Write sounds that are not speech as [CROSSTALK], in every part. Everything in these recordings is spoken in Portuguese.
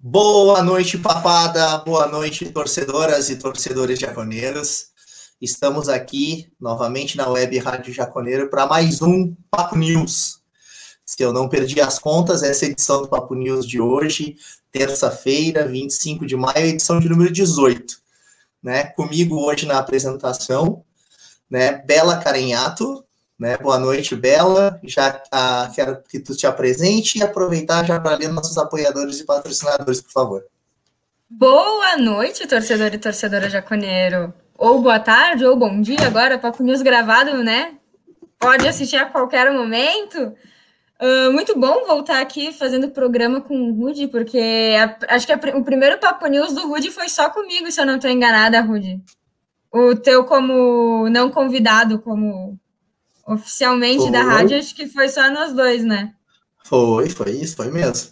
Boa noite, papada. Boa noite, torcedoras e torcedores jaconeiros. Estamos aqui novamente na Web Rádio Jaconeiro para mais um Papo News. Se eu não perdi as contas, essa edição do Papo News de hoje, terça-feira, 25 de maio, edição de número 18. Né? Comigo hoje na apresentação, né? Bela Carenhato, né? Boa noite, Bela. Já ah, quero que tu te apresente e aproveitar já para ler nossos apoiadores e patrocinadores, por favor. Boa noite, torcedor e torcedora jaconeiro. Ou boa tarde, ou bom dia agora, Papo News gravado, né? Pode assistir a qualquer momento. Uh, muito bom voltar aqui fazendo programa com o Rudy, porque a, acho que a, o primeiro Papo News do Rudy foi só comigo, se eu não estou enganada, Rudy. O teu como não convidado, como Oficialmente foi. da rádio, acho que foi só nós dois, né? Foi, foi isso, foi mesmo.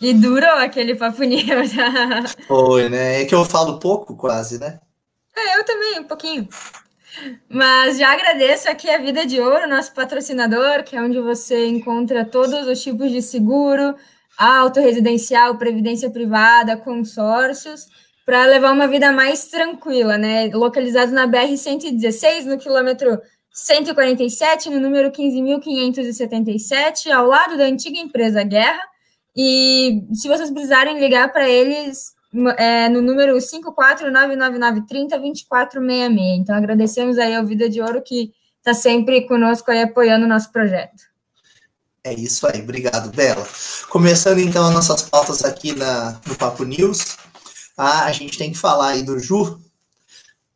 E durou aquele papo news. [LAUGHS] foi, né? É que eu falo pouco, quase, né? É, eu também, um pouquinho. Mas já agradeço aqui a Vida de Ouro, nosso patrocinador, que é onde você encontra todos os tipos de seguro, autorresidencial, previdência privada, consórcios, para levar uma vida mais tranquila, né? Localizados na BR-116, no quilômetro 147, no número 15.577, ao lado da antiga empresa Guerra. E se vocês precisarem ligar para eles, é, no número 54999302466. Então, agradecemos aí ao Vida de Ouro que está sempre conosco aí apoiando o nosso projeto. É isso aí, obrigado, Bela. Começando então as nossas pautas aqui na, no Papo News. Ah, a gente tem que falar aí do Ju,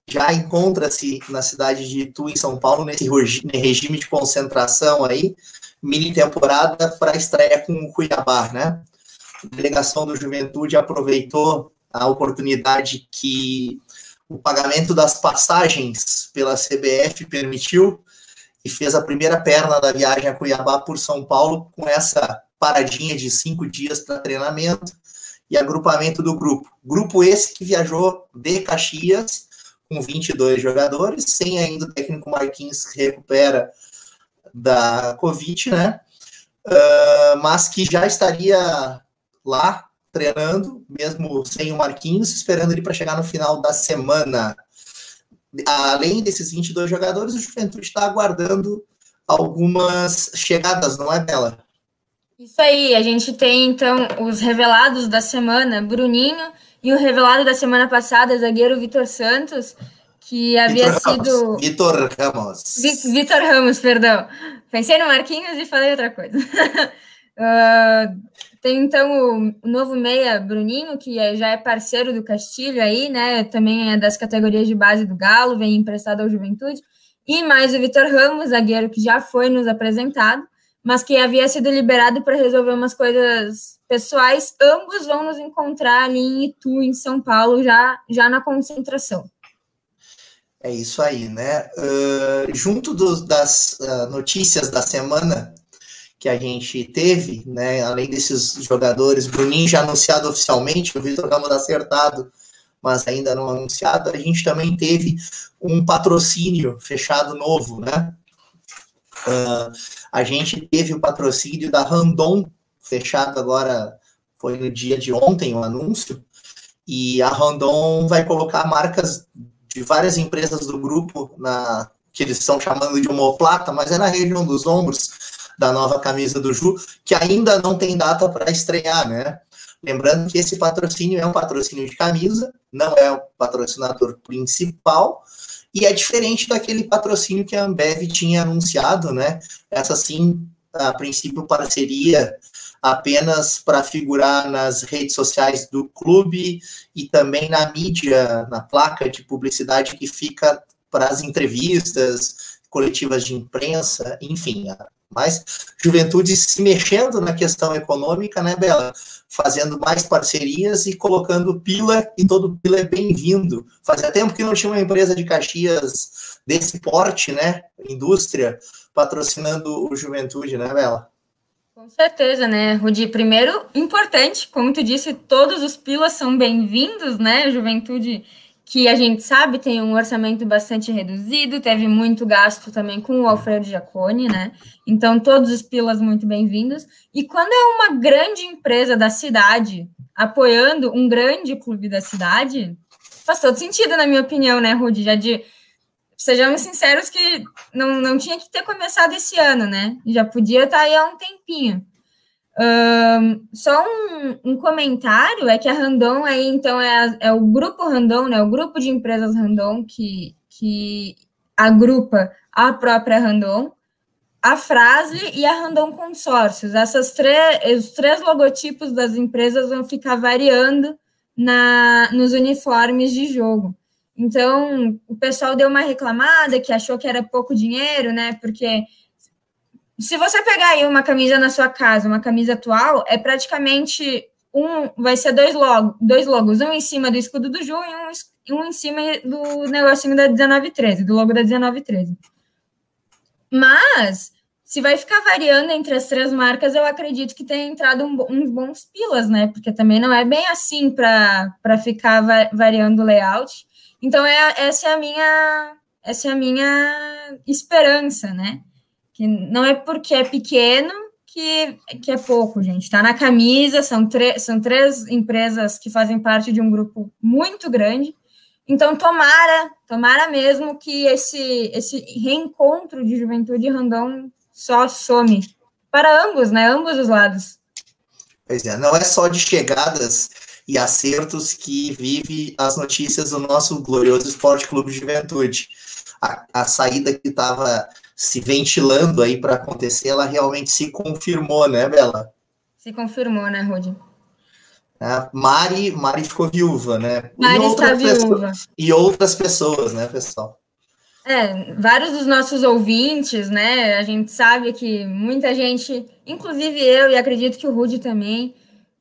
já encontra-se na cidade de Itu, em São Paulo, nesse regime de concentração aí, mini temporada para a estreia com o Cuiabá, né? A delegação do Juventude aproveitou a oportunidade que o pagamento das passagens pela CBF permitiu e fez a primeira perna da viagem a Cuiabá por São Paulo com essa paradinha de cinco dias para treinamento e agrupamento do grupo. Grupo esse que viajou de Caxias com 22 jogadores, sem ainda o técnico Marquinhos que recupera da Covid, né? Uh, mas que já estaria lá treinando, mesmo sem o Marquinhos, esperando ele para chegar no final da semana. Além desses 22 jogadores, o Juventude está aguardando algumas chegadas, não é, Bela? Isso aí, a gente tem então os revelados da semana, Bruninho, e o revelado da semana passada, zagueiro Vitor Santos, que havia Vitor sido. Ramos. Vitor Ramos. Vitor Ramos, perdão. Pensei no Marquinhos e falei outra coisa. uh, [LAUGHS] tem então o novo meia Bruninho, que é, já é parceiro do Castilho aí, né? Também é das categorias de base do Galo, vem emprestado ao Juventude. E mais o Vitor Ramos, zagueiro que já foi nos apresentado mas que havia sido liberado para resolver umas coisas pessoais. Ambos vão nos encontrar ali em Itu, em São Paulo, já, já na concentração. É isso aí, né? Uh, junto do, das uh, notícias da semana que a gente teve, né? Além desses jogadores, Bruninho já anunciado oficialmente, o Vitor Ramos acertado, mas ainda não anunciado, a gente também teve um patrocínio fechado novo, né? Uh, a gente teve o patrocínio da Randon, fechado agora, foi no dia de ontem o anúncio, e a Randon vai colocar marcas de várias empresas do grupo, na que eles estão chamando de homoplata, mas é na região dos ombros da nova camisa do Ju, que ainda não tem data para estrear, né? Lembrando que esse patrocínio é um patrocínio de camisa, não é o patrocinador principal, e é diferente daquele patrocínio que a Ambev tinha anunciado, né? Essa sim, a princípio, parceria apenas para figurar nas redes sociais do clube e também na mídia, na placa de publicidade que fica para as entrevistas, coletivas de imprensa, enfim, mas juventude se mexendo na questão econômica, né, Bela? Fazendo mais parcerias e colocando pila, e todo pila é bem-vindo. Fazia tempo que não tinha uma empresa de Caxias desse porte, né? Indústria, patrocinando o juventude, né, Bela? Com certeza, né, Rudi? Primeiro, importante, como tu disse, todos os pilas são bem-vindos, né? Juventude que a gente sabe tem um orçamento bastante reduzido, teve muito gasto também com o Alfredo Jaconi, né? Então, todos os pilas muito bem-vindos. E quando é uma grande empresa da cidade apoiando um grande clube da cidade, faz todo sentido, na minha opinião, né, Rudy? Já de. Sejamos sinceros que não, não tinha que ter começado esse ano, né? Já podia estar aí há um tempinho. Um, só um, um, comentário é que a Randon aí, então, é, a, é, o grupo Randon, né? O grupo de empresas Randon que, que agrupa a própria Randon, a Frasle e a Randon Consórcios. Essas três, os três logotipos das empresas vão ficar variando na, nos uniformes de jogo. Então, o pessoal deu uma reclamada que achou que era pouco dinheiro, né? Porque se você pegar aí uma camisa na sua casa, uma camisa atual, é praticamente um, vai ser dois, logo, dois logos, um em cima do escudo do Ju e um, um em cima do negocinho da 1913, do logo da 1913. Mas, se vai ficar variando entre as três marcas, eu acredito que tenha entrado um, uns bons pilas, né? Porque também não é bem assim para ficar va variando o layout. Então, é, essa é a minha essa é a minha esperança, né? Que não é porque é pequeno que, que é pouco, gente. Está na camisa, são, são três empresas que fazem parte de um grupo muito grande. Então, tomara, tomara mesmo que esse, esse reencontro de juventude random só some. Para ambos, né? Ambos os lados. Pois é, não é só de chegadas e acertos que vive as notícias do nosso glorioso Esporte Clube de Juventude. A, a saída que estava se ventilando aí para acontecer, ela realmente se confirmou, né, Bela? Se confirmou, né, Rudy? É, Mari, Mari ficou viúva, né? Mari está viúva. E outras pessoas, né, pessoal? É, vários dos nossos ouvintes, né? A gente sabe que muita gente, inclusive eu e acredito que o Rudy também,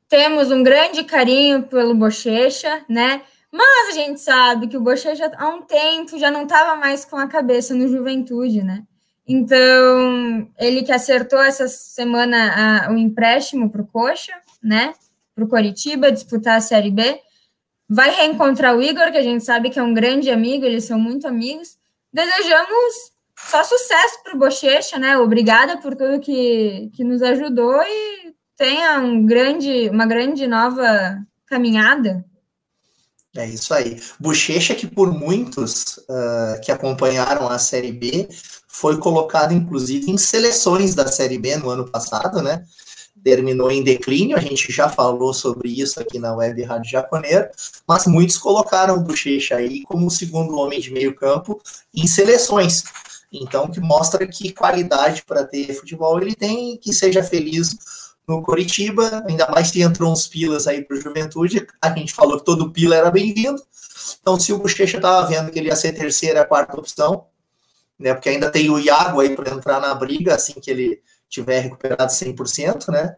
temos um grande carinho pelo Bochecha, né? Mas a gente sabe que o Bochecha há um tempo já não estava mais com a cabeça no juventude, né? Então, ele que acertou essa semana o empréstimo para o Coxa, né? Para o Coritiba disputar a Série B. Vai reencontrar o Igor, que a gente sabe que é um grande amigo, eles são muito amigos. Desejamos só sucesso para o Bochecha, né? Obrigada por tudo que, que nos ajudou e tenha um grande, uma grande nova caminhada. É isso aí. Bochecha que por muitos uh, que acompanharam a Série B foi colocado, inclusive, em seleções da Série B no ano passado, né? Terminou em declínio, a gente já falou sobre isso aqui na Web Rádio Jaconeiro, mas muitos colocaram Bochecha aí como segundo homem de meio campo em seleções. Então, que mostra que qualidade para ter futebol ele tem, que seja feliz no Coritiba, ainda mais se entrou uns pilas aí para Juventude, a gente falou que todo pila era bem-vindo, então se o Bochecha estava vendo que ele ia ser terceira, quarta opção, né? Porque ainda tem o Iago aí para entrar na briga assim que ele tiver recuperado 100%, né?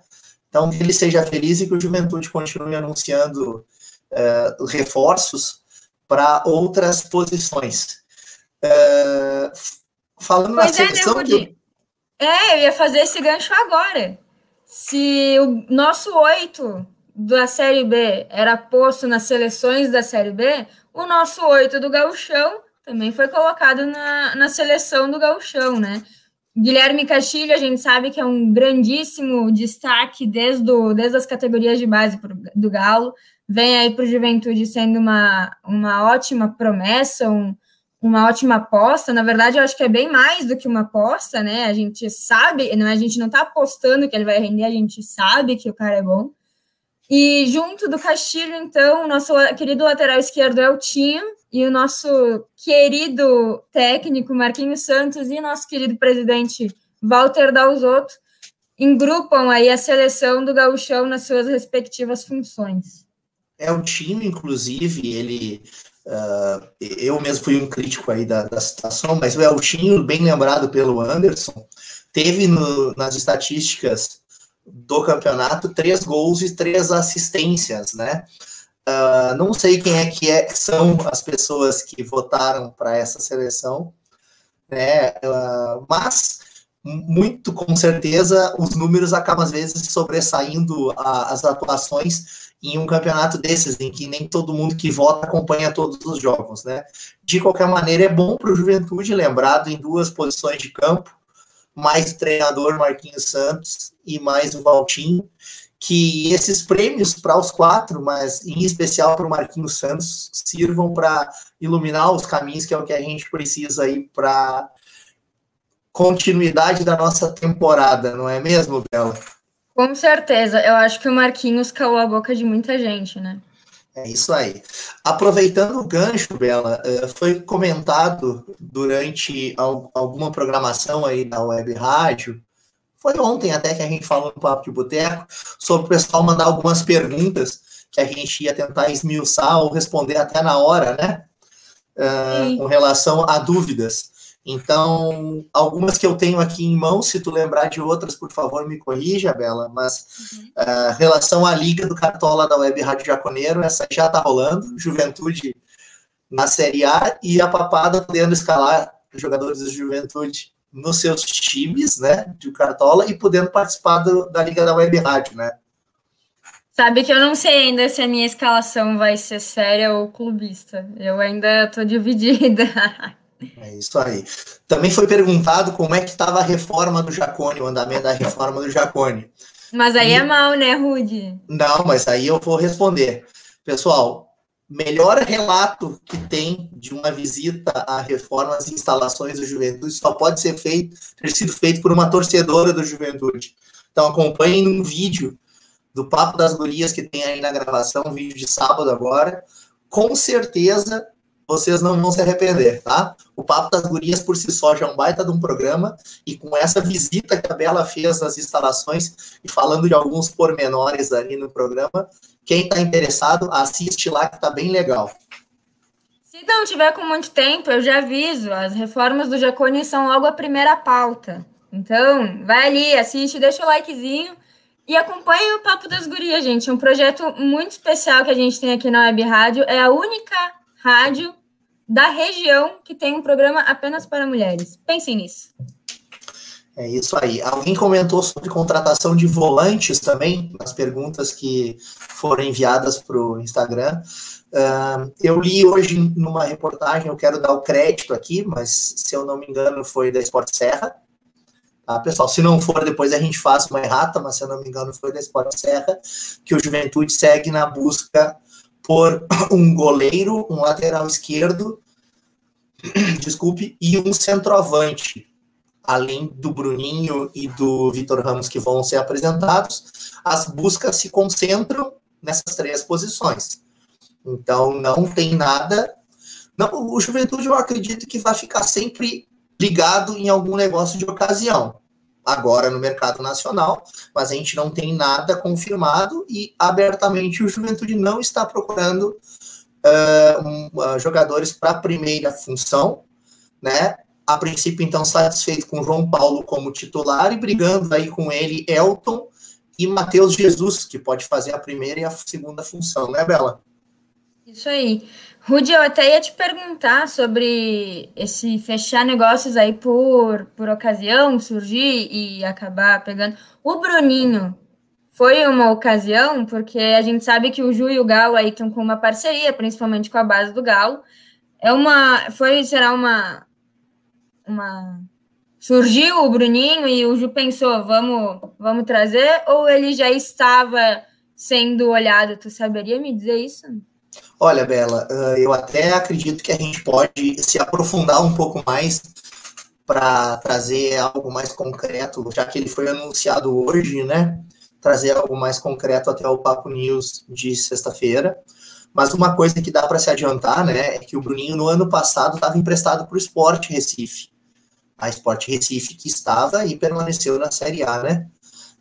Então, que ele seja feliz e que o Juventude continue anunciando uh, reforços para outras posições. Uh, falando pois na é, né, seleção... Né, de... É, eu ia fazer esse gancho agora. Se o nosso oito da Série B era posto nas seleções da Série B, o nosso oito do Gauchão também foi colocado na, na seleção do gauchão, né? Guilherme Castilho, a gente sabe que é um grandíssimo destaque desde, do, desde as categorias de base pro, do Galo, vem aí para o Juventude sendo uma, uma ótima promessa, um, uma ótima aposta. Na verdade, eu acho que é bem mais do que uma aposta, né? A gente sabe, não, a gente não está apostando que ele vai render, a gente sabe que o cara é bom. E junto do Castilho, então, o nosso querido lateral esquerdo é o Tinho, e o nosso querido técnico Marquinhos Santos e nosso querido presidente Walter Dalzotto engrupam aí a seleção do gauchão nas suas respectivas funções. É o time, inclusive, ele uh, eu mesmo fui um crítico aí da, da situação, mas o Eltinho, bem lembrado pelo Anderson, teve no, nas estatísticas do campeonato três gols e três assistências, né? Uh, não sei quem é que é, são as pessoas que votaram para essa seleção, né? Uh, mas muito com certeza os números acabam às vezes sobressaindo a, as atuações em um campeonato desses, em que nem todo mundo que vota acompanha todos os jogos, né? De qualquer maneira, é bom para o Juventude, lembrado em duas posições de campo, mais o treinador Marquinhos Santos e mais o Valtinho, que esses prêmios para os quatro, mas em especial para o Marquinhos Santos, sirvam para iluminar os caminhos, que é o que a gente precisa aí para continuidade da nossa temporada, não é mesmo, Bela? Com certeza. Eu acho que o Marquinhos calou a boca de muita gente, né? É isso aí. Aproveitando o gancho, Bela, eh, foi comentado durante alguma programação aí da web rádio foi ontem até que a gente falou no Papo de Boteco sobre o pessoal mandar algumas perguntas que a gente ia tentar esmiuçar ou responder até na hora, né? Uh, com relação a dúvidas. Então, algumas que eu tenho aqui em mão, se tu lembrar de outras, por favor, me corrija, Bela. Mas, uhum. uh, relação à Liga do Cartola da Web Rádio Jaconeiro, essa já está rolando. Juventude na Série A e a Papada podendo escalar jogadores da Juventude nos seus times, né, de Cartola, e podendo participar do, da Liga da Web Rádio, né? Sabe que eu não sei ainda se a minha escalação vai ser séria ou clubista. Eu ainda tô dividida. [LAUGHS] É isso aí. Também foi perguntado como é que estava a reforma do Jacone, o andamento da reforma do Jacone. Mas aí e... é mal, né, Rude? Não, mas aí eu vou responder. Pessoal, melhor relato que tem de uma visita à reforma às instalações do Juventude só pode ser feito, ter sido feito por uma torcedora do Juventude. Então acompanhem um vídeo do Papo das Gurias que tem aí na gravação, um vídeo de sábado agora. Com certeza vocês não vão se arrepender, tá? O Papo das Gurias por si só já é um baita de um programa, e com essa visita que a Bela fez nas instalações, e falando de alguns pormenores ali no programa, quem está interessado, assiste lá que tá bem legal. Se não tiver com muito tempo, eu já aviso, as reformas do Jacone são logo a primeira pauta. Então, vai ali, assiste, deixa o likezinho e acompanhe o Papo das Gurias, gente. É um projeto muito especial que a gente tem aqui na Web Rádio. É a única rádio da região que tem um programa apenas para mulheres. Pensem nisso. É isso aí. Alguém comentou sobre contratação de volantes também, nas perguntas que foram enviadas para o Instagram. Uh, eu li hoje numa reportagem, eu quero dar o crédito aqui, mas se eu não me engano foi da Esporte Serra. Tá, pessoal? Se não for, depois a gente faz uma errata, mas se eu não me engano foi da Esporte Serra, que o Juventude segue na busca por [CLEARS THROAT] um goleiro, um lateral esquerdo, [CLEARS THROAT] desculpe, e um centroavante. Além do Bruninho e do Vitor Ramos que vão ser apresentados, as buscas se concentram nessas três posições. Então não tem nada. Não, o Juventude eu acredito que vai ficar sempre ligado em algum negócio de ocasião agora no mercado nacional, mas a gente não tem nada confirmado e abertamente o Juventude não está procurando uh, um, uh, jogadores para a primeira função, né? A princípio, então, satisfeito com João Paulo como titular e brigando aí com ele Elton e Matheus Jesus, que pode fazer a primeira e a segunda função, né, Bela? Isso aí. Rudy, eu até ia te perguntar sobre esse fechar negócios aí por, por ocasião, surgir e acabar pegando. O Bruninho foi uma ocasião, porque a gente sabe que o Ju e o Galo aí estão com uma parceria, principalmente com a base do Galo. É uma. Foi, será uma. Uma. Surgiu o Bruninho e o Ju pensou, vamos, vamos trazer, ou ele já estava sendo olhado? Tu saberia me dizer isso? Olha, Bela, eu até acredito que a gente pode se aprofundar um pouco mais para trazer algo mais concreto, já que ele foi anunciado hoje, né? Trazer algo mais concreto até o Papo News de sexta-feira. Mas uma coisa que dá para se adiantar, né, é que o Bruninho no ano passado estava emprestado para o Sport Recife. A Sport Recife que estava e permaneceu na Série A, né?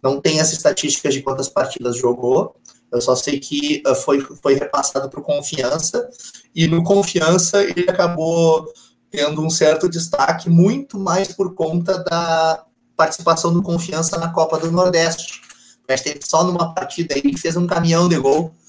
Não tem as estatísticas de quantas partidas jogou, eu só sei que uh, foi, foi repassado para Confiança, e no Confiança ele acabou tendo um certo destaque, muito mais por conta da participação do Confiança na Copa do Nordeste. Mas teve só numa partida ele fez um caminhão de gol. [LAUGHS]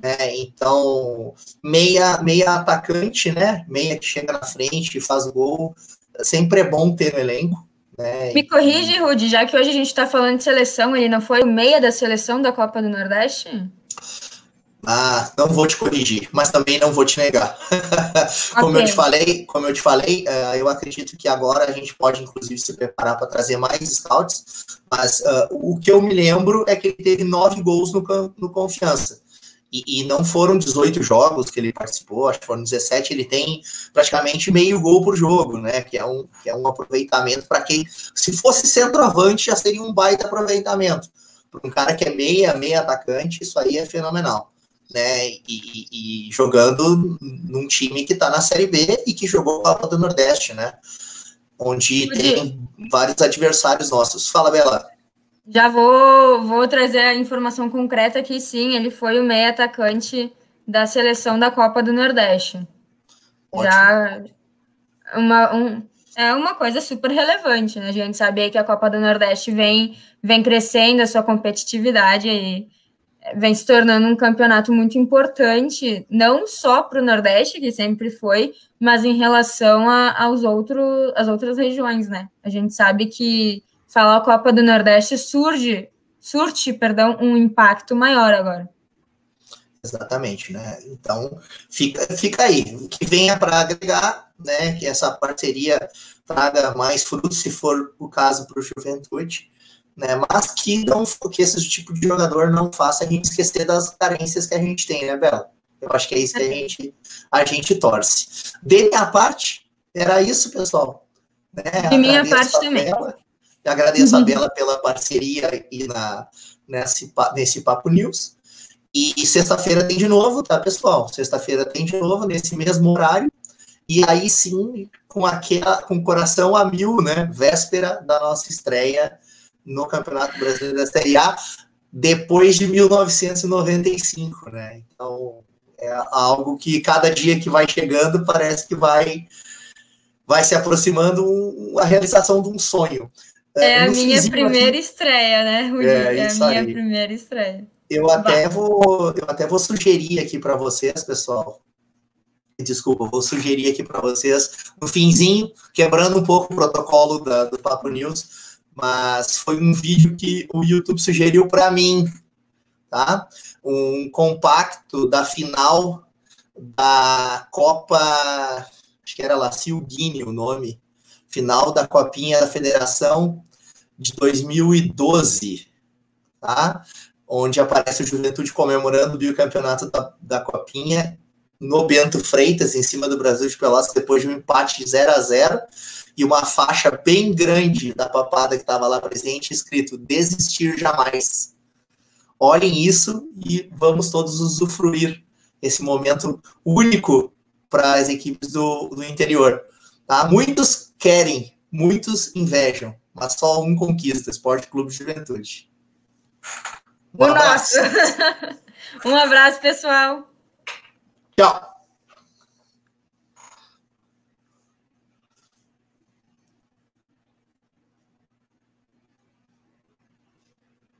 É, então, meia, meia atacante, né? Meia que chega na frente e faz gol. Sempre é bom ter no elenco. Né? Me corrige, Rudy, já que hoje a gente está falando de seleção, ele não foi o meia da seleção da Copa do Nordeste? Ah, não vou te corrigir, mas também não vou te negar. [LAUGHS] como okay. eu te falei, como eu te falei, uh, eu acredito que agora a gente pode inclusive se preparar para trazer mais scouts, mas uh, o que eu me lembro é que ele teve nove gols no, no confiança. E, e, não foram 18 jogos que ele participou, acho que foram 17, ele tem praticamente meio gol por jogo, né? Que é um, que é um aproveitamento para quem, se fosse centroavante, já seria um baita aproveitamento. Para um cara que é meia, meia atacante, isso aí é fenomenal né? E, e, jogando num time que está na Série B e que jogou a Copa do Nordeste, né? Onde tem vários adversários nossos. Fala, Bela. Já vou, vou trazer a informação concreta que sim, ele foi o meio atacante da seleção da Copa do Nordeste. Ótimo. Já uma, um, é uma coisa super relevante, né? A gente sabe que a Copa do Nordeste vem, vem crescendo a sua competitividade e vem se tornando um campeonato muito importante, não só para o Nordeste, que sempre foi, mas em relação a, aos outros, às outras regiões, né? A gente sabe que falar a Copa do Nordeste surge, surte, perdão, um impacto maior agora. Exatamente, né? Então fica, fica aí, que venha para agregar, né? Que essa parceria traga mais frutos, se for o caso para o Juventude né? Mas que não que esse tipo de jogador não faça a gente esquecer das carências que a gente tem, né, Bela? Eu acho que é isso que a gente, a gente torce. De minha parte, era isso, pessoal. Né? De minha parte também. Agradeço uhum. a Bela pela parceria aqui na, nesse, nesse Papo News. E sexta-feira tem de novo, tá, pessoal? Sexta-feira tem de novo, nesse mesmo horário. E aí sim, com aquela, com o coração a mil, né? Véspera da nossa estreia no Campeonato Brasileiro da Série A depois de 1995, né? Então é algo que cada dia que vai chegando parece que vai vai se aproximando a realização de um sonho. É, é a minha primeira aqui, estreia, né? É, é a minha aí. primeira estreia. Eu até vou eu até vou sugerir aqui para vocês, pessoal. Desculpa, vou sugerir aqui para vocês no finzinho, quebrando um pouco o protocolo da, do Papo News mas foi um vídeo que o YouTube sugeriu para mim, tá? Um compacto da final da Copa, acho que era lá, Guine o nome, final da Copinha da Federação de 2012, tá? Onde aparece o Juventude comemorando o bicampeonato da, da Copinha no Bento Freitas, em cima do Brasil de Pelotas, depois de um empate de 0 a 0 e uma faixa bem grande da papada que estava lá presente, escrito desistir jamais. Olhem isso e vamos todos usufruir esse momento único para as equipes do, do interior. Tá? Muitos querem, muitos invejam, mas só um conquista, Esporte Clube Juventude. Um o abraço. nosso. [LAUGHS] um abraço, pessoal. Tchau.